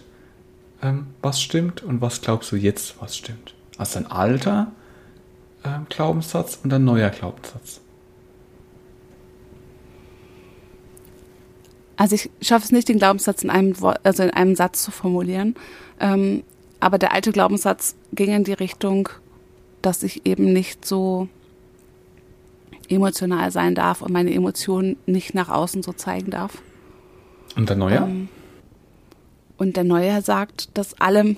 ähm, was stimmt und was glaubst du jetzt, was stimmt? Also ein alter ähm, Glaubenssatz und ein neuer Glaubenssatz. Also ich schaffe es nicht, den Glaubenssatz in einem Wort, also in einem Satz zu formulieren. Ähm, aber der alte Glaubenssatz ging in die Richtung, dass ich eben nicht so emotional sein darf und meine Emotionen nicht nach außen so zeigen darf. Und der neue? Ähm, und der neue sagt, dass allem,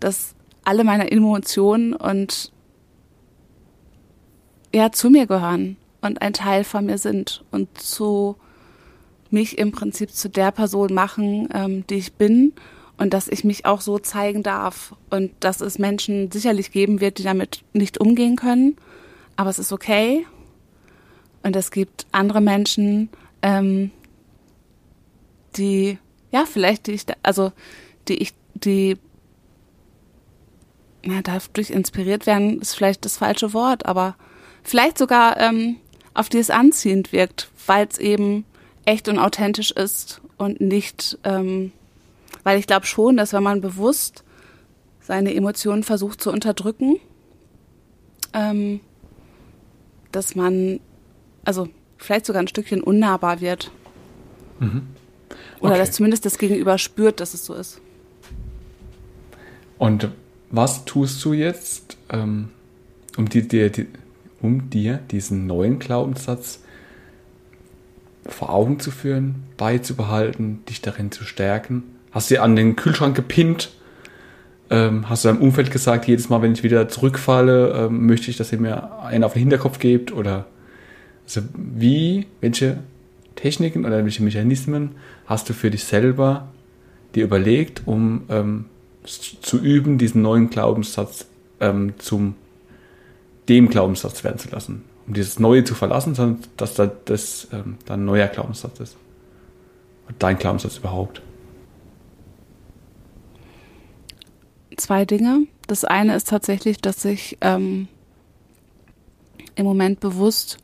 dass alle meine Emotionen und ja zu mir gehören und ein Teil von mir sind und zu mich im Prinzip zu der Person machen, ähm, die ich bin und dass ich mich auch so zeigen darf und dass es Menschen sicherlich geben wird, die damit nicht umgehen können, aber es ist okay. Und es gibt andere Menschen, ähm, die ja vielleicht die ich also die ich die ja, dadurch inspiriert werden, ist vielleicht das falsche Wort, aber vielleicht sogar ähm, auf die es anziehend wirkt, weil es eben echt und authentisch ist und nicht, ähm, weil ich glaube schon, dass wenn man bewusst seine Emotionen versucht zu unterdrücken, ähm, dass man, also vielleicht sogar ein Stückchen unnahbar wird. Mhm. Okay. Oder dass zumindest das Gegenüber spürt, dass es so ist. Und was tust du jetzt, ähm, um, die, die, die, um dir diesen neuen Glaubenssatz vor Augen zu führen, beizubehalten, dich darin zu stärken? Hast du dir an den Kühlschrank gepinnt? Ähm, hast du deinem Umfeld gesagt, jedes Mal, wenn ich wieder zurückfalle, ähm, möchte ich, dass ihr mir einen auf den Hinterkopf gebt? Oder also wie, welche Techniken oder welche Mechanismen hast du für dich selber dir überlegt, um ähm, zu üben, diesen neuen Glaubenssatz ähm, zum dem Glaubenssatz werden zu lassen. Um dieses Neue zu verlassen, sondern dass da das ähm, dann neuer Glaubenssatz ist. Dein Glaubenssatz überhaupt. Zwei Dinge. Das eine ist tatsächlich, dass ich ähm, im Moment bewusst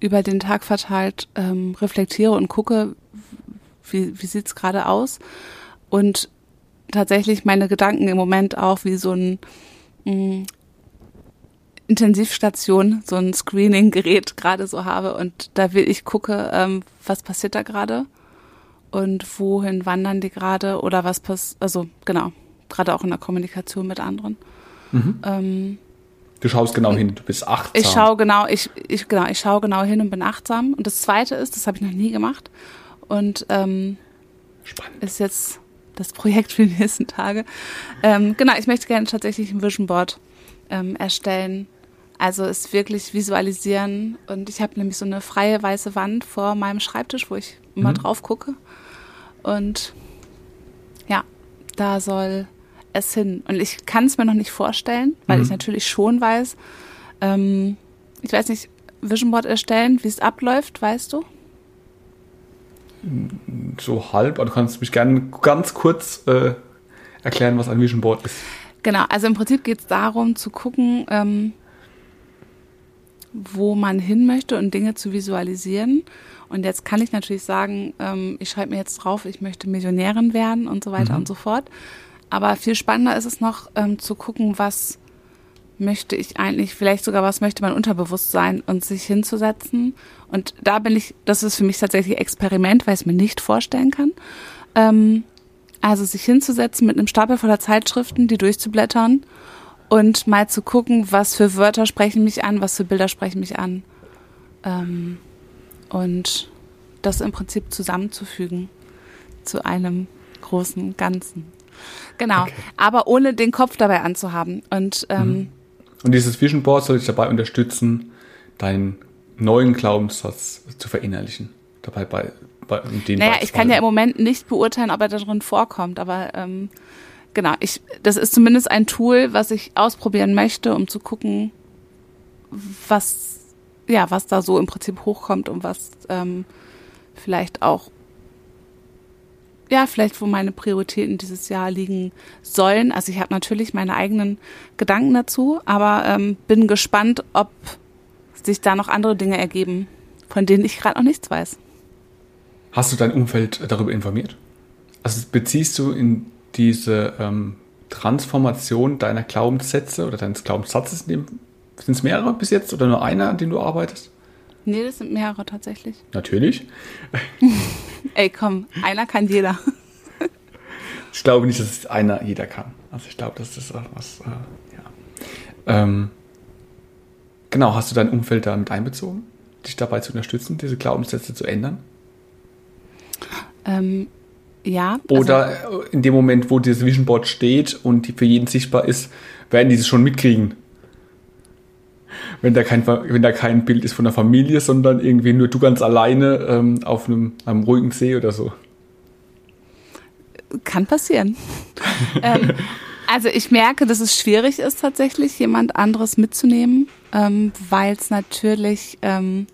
über den Tag verteilt ähm, reflektiere und gucke, wie, wie sieht es gerade aus. Und tatsächlich meine Gedanken im Moment auch wie so ein mm, Intensivstation, so ein Screening-Gerät gerade so habe und da will ich gucke, ähm, was passiert da gerade und wohin wandern die gerade oder was passiert, also genau, gerade auch in der Kommunikation mit anderen. Mhm. Ähm, du schaust genau hin, du bist achtsam. Ich schaue genau, ich, ich genau, ich schaue genau hin und bin achtsam. Und das Zweite ist, das habe ich noch nie gemacht und ähm, Spannend. ist jetzt das Projekt für die nächsten Tage. Ähm, genau, ich möchte gerne tatsächlich ein Vision Board ähm, erstellen, also es wirklich visualisieren. Und ich habe nämlich so eine freie weiße Wand vor meinem Schreibtisch, wo ich immer mhm. drauf gucke. Und ja, da soll es hin. Und ich kann es mir noch nicht vorstellen, weil mhm. ich natürlich schon weiß, ähm, ich weiß nicht, Vision Board erstellen, wie es abläuft, weißt du? So halb, aber du kannst mich gerne ganz kurz äh, erklären, was ein Vision Board ist. Genau, also im Prinzip geht es darum zu gucken, ähm, wo man hin möchte und Dinge zu visualisieren. Und jetzt kann ich natürlich sagen, ähm, ich schreibe mir jetzt drauf, ich möchte Millionärin werden und so weiter mhm. und so fort. Aber viel spannender ist es noch ähm, zu gucken, was möchte ich eigentlich, vielleicht sogar was möchte mein Unterbewusstsein und sich hinzusetzen. Und da bin ich, das ist für mich tatsächlich Experiment, weil ich es mir nicht vorstellen kann. Ähm, also sich hinzusetzen mit einem Stapel voller Zeitschriften, die durchzublättern und mal zu gucken, was für Wörter sprechen mich an, was für Bilder sprechen mich an. Ähm, und das im Prinzip zusammenzufügen zu einem großen Ganzen. Genau, okay. aber ohne den Kopf dabei anzuhaben. Und, ähm, mhm. und dieses Vision Board soll dich dabei unterstützen, deinen neuen Glaubenssatz zu verinnerlichen. Dabei bei, bei den Naja, ich kann ja im Moment nicht beurteilen, ob er darin vorkommt, aber ähm, genau, ich, das ist zumindest ein Tool, was ich ausprobieren möchte, um zu gucken, was, ja, was da so im Prinzip hochkommt und was ähm, vielleicht auch, ja, vielleicht wo meine Prioritäten dieses Jahr liegen sollen. Also ich habe natürlich meine eigenen Gedanken dazu, aber ähm, bin gespannt, ob sich da noch andere Dinge ergeben, von denen ich gerade noch nichts weiß. Hast du dein Umfeld darüber informiert? Also beziehst du in diese ähm, Transformation deiner Glaubenssätze oder deines Glaubenssatzes, sind es mehrere bis jetzt oder nur einer, an dem du arbeitest? Nee, das sind mehrere tatsächlich. Natürlich. Ey, komm, einer kann jeder. Ich glaube nicht, dass es einer jeder kann. Also ich glaube, dass das was, äh, ja. Ähm, genau, hast du dein Umfeld damit einbezogen, dich dabei zu unterstützen, diese Glaubenssätze zu ändern? Ähm, ja. Oder also, in dem Moment, wo dieses Vision Board steht und die für jeden sichtbar ist, werden die es schon mitkriegen. Wenn da, kein, wenn da kein Bild ist von der Familie, sondern irgendwie nur du ganz alleine ähm, auf einem, einem ruhigen See oder so. Kann passieren. ähm, also ich merke, dass es schwierig ist, tatsächlich jemand anderes mitzunehmen, ähm, weil es natürlich ähm,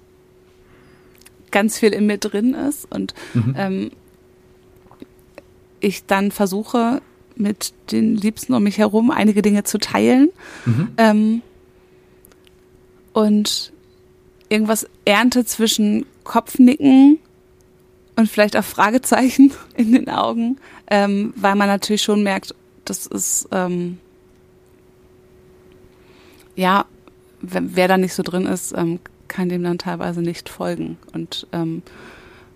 ganz viel in mir drin ist und mhm. Ich dann versuche, mit den Liebsten um mich herum einige Dinge zu teilen mhm. ähm, und irgendwas ernte zwischen Kopfnicken und vielleicht auch Fragezeichen in den Augen, ähm, weil man natürlich schon merkt, das ist ähm, ja, wer da nicht so drin ist, ähm, kann dem dann teilweise nicht folgen und ähm,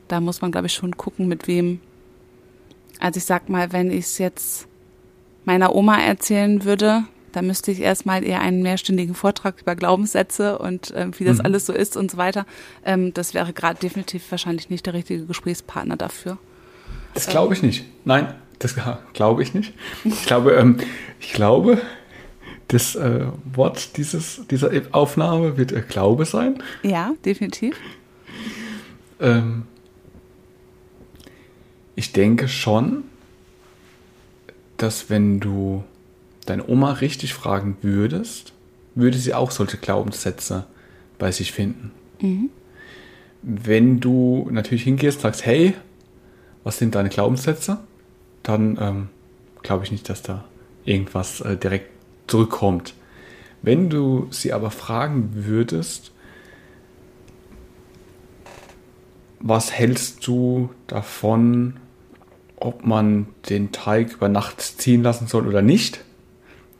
da muss man, glaube ich, schon gucken, mit wem also ich sag mal, wenn ich es jetzt meiner Oma erzählen würde, dann müsste ich erstmal eher einen mehrstündigen Vortrag über Glaubenssätze und äh, wie das mhm. alles so ist und so weiter. Ähm, das wäre gerade definitiv wahrscheinlich nicht der richtige Gesprächspartner dafür. Das glaube ich nicht. Nein, das glaube ich nicht. Ich glaube, ähm, ich glaube, das äh, Wort dieses, dieser Aufnahme wird äh, Glaube sein. Ja, definitiv. Ähm, ich denke schon, dass wenn du deine Oma richtig fragen würdest, würde sie auch solche Glaubenssätze bei sich finden. Mhm. Wenn du natürlich hingehst und sagst, hey, was sind deine Glaubenssätze, dann ähm, glaube ich nicht, dass da irgendwas äh, direkt zurückkommt. Wenn du sie aber fragen würdest, was hältst du davon, ob man den Teig über Nacht ziehen lassen soll oder nicht,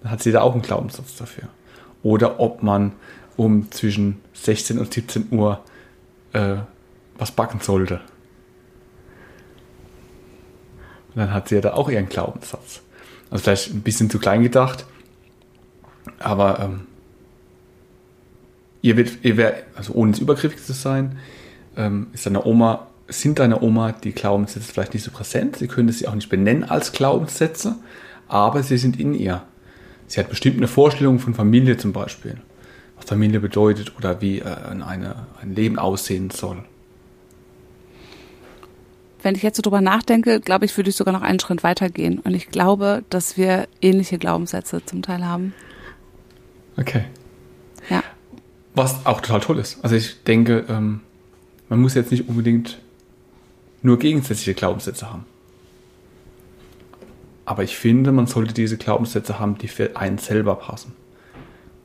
dann hat sie da auch einen Glaubenssatz dafür. Oder ob man um zwischen 16 und 17 Uhr äh, was backen sollte. Und dann hat sie ja da auch ihren Glaubenssatz. Also vielleicht ein bisschen zu klein gedacht, aber ähm, ihr ihr wär, also ohne es übergriffig zu sein, ähm, ist deine Oma sind deiner Oma die Glaubenssätze vielleicht nicht so präsent. Sie können sie auch nicht benennen als Glaubenssätze, aber sie sind in ihr. Sie hat bestimmt eine Vorstellung von Familie zum Beispiel, was Familie bedeutet oder wie äh, eine, ein Leben aussehen soll. Wenn ich jetzt so drüber nachdenke, glaube ich, würde ich sogar noch einen Schritt weiter gehen. Und ich glaube, dass wir ähnliche Glaubenssätze zum Teil haben. Okay. Ja. Was auch total toll ist. Also ich denke, ähm, man muss jetzt nicht unbedingt nur gegensätzliche Glaubenssätze haben. Aber ich finde, man sollte diese Glaubenssätze haben, die für einen selber passen.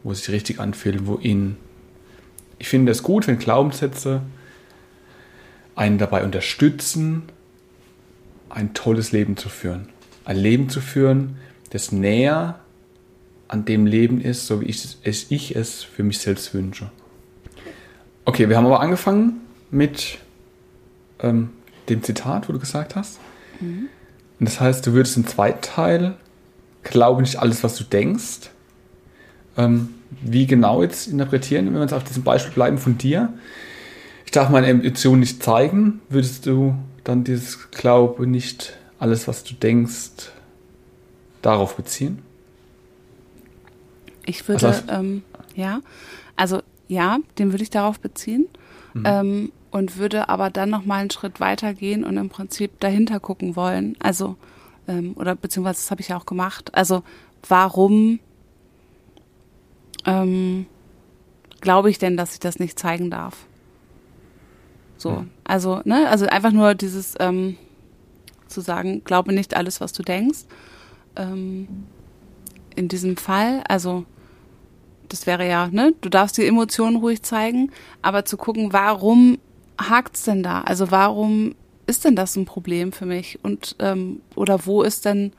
Wo es sich richtig anfühlt, wo ihn. Ich finde es gut, wenn Glaubenssätze einen dabei unterstützen, ein tolles Leben zu führen. Ein Leben zu führen, das näher an dem Leben ist, so wie ich es, ich es für mich selbst wünsche. Okay, wir haben aber angefangen mit ähm, dem Zitat, wo du gesagt hast. Mhm. Und das heißt, du würdest im zweiten Teil glaube nicht alles, was du denkst. Ähm, wie genau jetzt interpretieren, wenn wir jetzt auf diesem Beispiel bleiben von dir? Ich darf meine Emotionen nicht zeigen. Würdest du dann dieses Glaube nicht alles, was du denkst, darauf beziehen? Ich würde, also, ähm, ja, also ja, den würde ich darauf beziehen. Mhm. Ähm, und würde aber dann noch mal einen Schritt weiter gehen und im Prinzip dahinter gucken wollen. Also ähm, oder beziehungsweise das habe ich ja auch gemacht. Also warum ähm, glaube ich denn, dass ich das nicht zeigen darf? So, also ne, also einfach nur dieses ähm, zu sagen, glaube nicht alles, was du denkst. Ähm, in diesem Fall, also das wäre ja, ne, du darfst die Emotionen ruhig zeigen, aber zu gucken, warum hakt's denn da? Also warum ist denn das ein Problem für mich? Und ähm, oder wo ist denn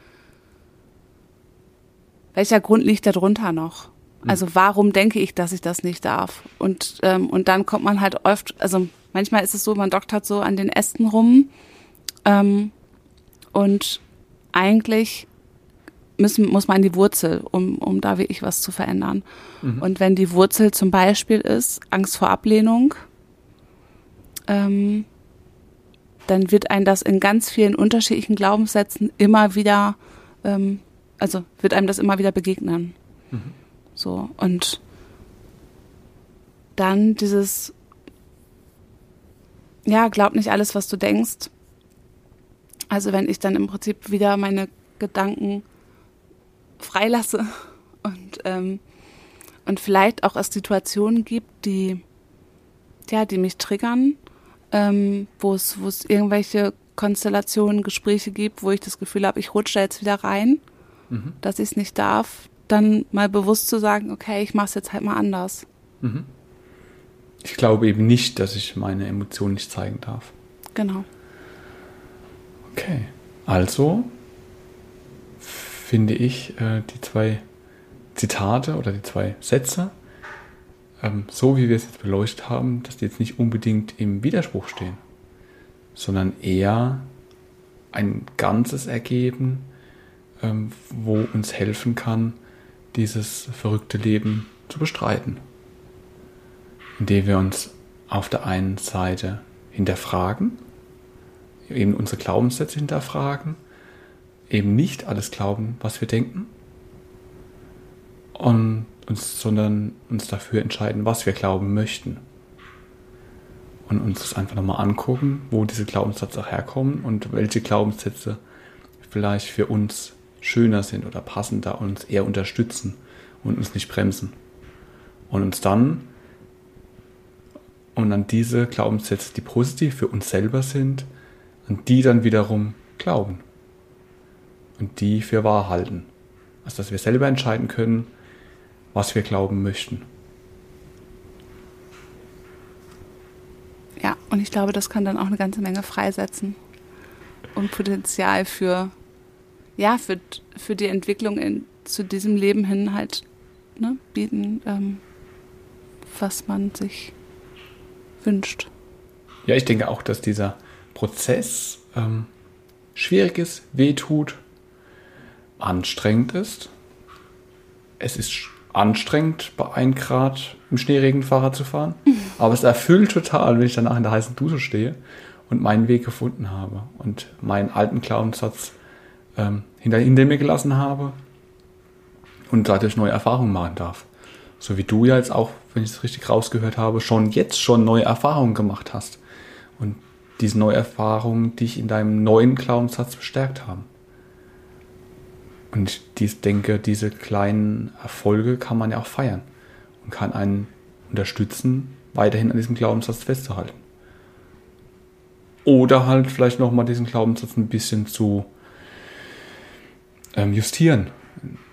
welcher Grund liegt darunter noch? Also warum denke ich, dass ich das nicht darf? Und, ähm, und dann kommt man halt oft, also manchmal ist es so, man doktert so an den Ästen rum ähm, und eigentlich müssen, muss man in die Wurzel, um, um da wirklich was zu verändern. Mhm. Und wenn die Wurzel zum Beispiel ist Angst vor Ablehnung, ähm, dann wird ein das in ganz vielen unterschiedlichen Glaubenssätzen immer wieder, ähm, also wird einem das immer wieder begegnen. Mhm. So, und dann dieses, ja, glaub nicht alles, was du denkst. Also wenn ich dann im Prinzip wieder meine Gedanken freilasse und, ähm, und vielleicht auch es Situationen gibt, die, ja, die mich triggern, ähm, wo es, wo es irgendwelche Konstellationen, Gespräche gibt, wo ich das Gefühl habe, ich rutsche jetzt wieder rein, mhm. dass ich es nicht darf, dann mal bewusst zu sagen, okay, ich mache es jetzt halt mal anders. Mhm. Ich glaube eben nicht, dass ich meine Emotionen nicht zeigen darf. Genau. Okay. Also finde ich äh, die zwei Zitate oder die zwei Sätze, ähm, so wie wir es jetzt beleuchtet haben, dass die jetzt nicht unbedingt im Widerspruch stehen, sondern eher ein Ganzes ergeben, ähm, wo uns helfen kann, dieses verrückte Leben zu bestreiten. Indem wir uns auf der einen Seite hinterfragen, eben unsere Glaubenssätze hinterfragen, eben nicht alles glauben, was wir denken, und uns, sondern uns dafür entscheiden, was wir glauben möchten. Und uns das einfach nochmal angucken, wo diese Glaubenssätze auch herkommen und welche Glaubenssätze vielleicht für uns schöner sind oder passender und uns eher unterstützen und uns nicht bremsen. Und uns dann und an diese Glaubenssätze, die positiv für uns selber sind, an die dann wiederum glauben und die für wahr halten. Also dass wir selber entscheiden können, was wir glauben möchten. Ja, und ich glaube, das kann dann auch eine ganze Menge freisetzen und Potenzial für ja, für, für die Entwicklung in, zu diesem Leben hin halt ne, bieten, ähm, was man sich wünscht. Ja, ich denke auch, dass dieser Prozess ähm, schwierig ist, wehtut, anstrengend ist. Es ist anstrengend, bei 1 Grad im Schneeregen Fahrrad zu fahren, aber es erfüllt total, wenn ich danach in der heißen Dusche stehe und meinen Weg gefunden habe und meinen alten Glaubenssatz ähm, hinter, hinter mir gelassen habe und dadurch neue Erfahrungen machen darf. So wie du ja jetzt auch, wenn ich es richtig rausgehört habe, schon jetzt schon neue Erfahrungen gemacht hast. Und diese neue Erfahrungen dich in deinem neuen Glaubenssatz bestärkt haben. Und ich denke, diese kleinen Erfolge kann man ja auch feiern und kann einen unterstützen, weiterhin an diesem Glaubenssatz festzuhalten. Oder halt vielleicht nochmal diesen Glaubenssatz ein bisschen zu ähm, justieren.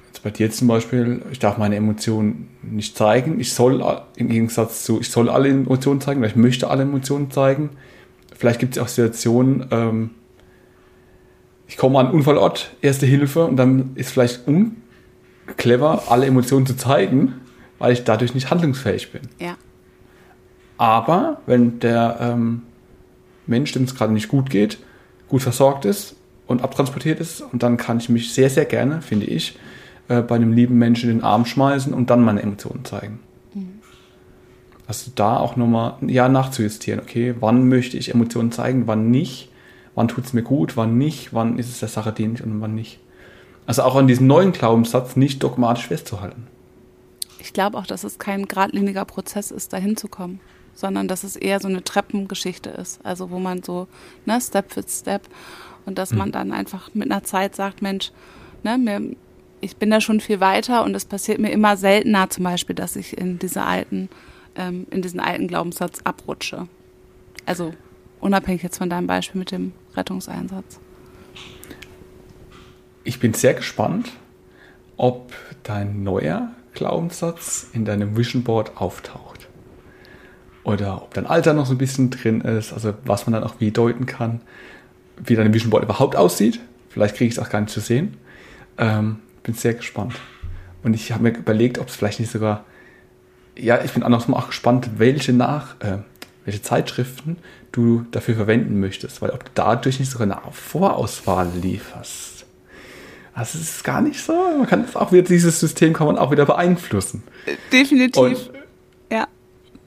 Jetzt bei dir zum Beispiel, ich darf meine Emotionen nicht zeigen. Ich soll im Gegensatz zu, ich soll alle Emotionen zeigen, oder ich möchte alle Emotionen zeigen. Vielleicht gibt es auch Situationen, ähm, ich komme an einen Unfallort, erste Hilfe und dann ist vielleicht unclever, alle Emotionen zu zeigen, weil ich dadurch nicht handlungsfähig bin. Ja. Aber wenn der ähm, Mensch, dem es gerade nicht gut geht, gut versorgt ist, und abtransportiert ist. Und dann kann ich mich sehr, sehr gerne, finde ich, äh, bei einem lieben Menschen in den Arm schmeißen und dann meine Emotionen zeigen. Mhm. Also da auch nochmal ja nachzujustieren, okay, wann möchte ich Emotionen zeigen, wann nicht, wann tut es mir gut, wann nicht, wann ist es der Sache dienlich und wann nicht. Also auch an diesem neuen Glaubenssatz nicht dogmatisch festzuhalten. Ich glaube auch, dass es kein geradliniger Prozess ist, dahin zu kommen, sondern dass es eher so eine Treppengeschichte ist. Also wo man so, ne, Step für Step und dass man hm. dann einfach mit einer Zeit sagt, Mensch, ne, mir, ich bin da schon viel weiter und es passiert mir immer seltener zum Beispiel, dass ich in diese alten, ähm, in diesen alten Glaubenssatz abrutsche. Also unabhängig jetzt von deinem Beispiel mit dem Rettungseinsatz. Ich bin sehr gespannt, ob dein neuer Glaubenssatz in deinem Vision Board auftaucht. Oder ob dein Alter noch so ein bisschen drin ist, also was man dann auch wie deuten kann wie deine Vision Board überhaupt aussieht. Vielleicht kriege ich es auch gar nicht zu sehen. Ähm, bin sehr gespannt. Und ich habe mir überlegt, ob es vielleicht nicht sogar, ja, ich bin auch noch mal gespannt, welche nach, äh, welche Zeitschriften du dafür verwenden möchtest, weil ob du dadurch nicht sogar eine Vorauswahl lieferst. Also es ist gar nicht so, man kann das auch wieder, dieses System kann man auch wieder beeinflussen. Definitiv. Und, ja.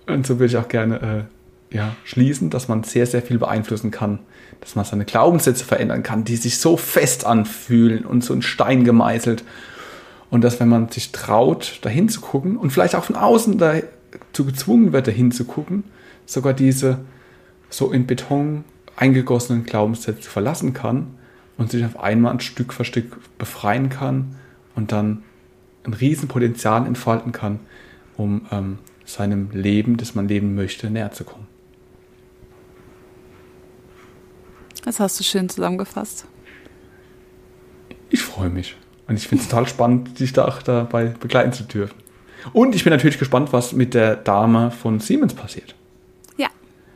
Und so würde ich auch gerne äh, ja, schließen, dass man sehr, sehr viel beeinflussen kann. Dass man seine Glaubenssätze verändern kann, die sich so fest anfühlen und so in Stein gemeißelt. Und dass, wenn man sich traut, dahin zu gucken und vielleicht auch von außen dazu gezwungen wird, dahin zu gucken, sogar diese so in Beton eingegossenen Glaubenssätze verlassen kann und sich auf einmal ein Stück für Stück befreien kann und dann ein Riesenpotenzial entfalten kann, um ähm, seinem Leben, das man leben möchte, näher zu kommen. Das hast du schön zusammengefasst. Ich freue mich. Und ich finde es total spannend, dich da auch dabei begleiten zu dürfen. Und ich bin natürlich gespannt, was mit der Dame von Siemens passiert. Ja,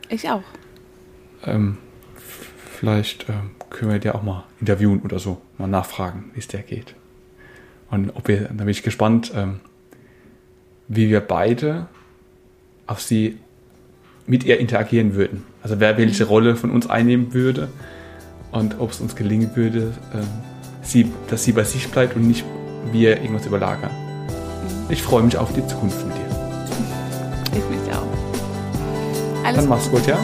ich auch. Ähm, vielleicht ähm, können wir dir auch mal interviewen oder so, mal nachfragen, wie es der geht. Und ob wir, da bin ich gespannt, ähm, wie wir beide auf sie mit ihr interagieren würden. Also wer welche mhm. Rolle von uns einnehmen würde und ob es uns gelingen würde, ähm, sie, dass sie bei sich bleibt und nicht wir irgendwas überlagern. Mhm. Ich freue mich auf die Zukunft mit dir. Ich mich auch. Alles Dann mach's gut, ja?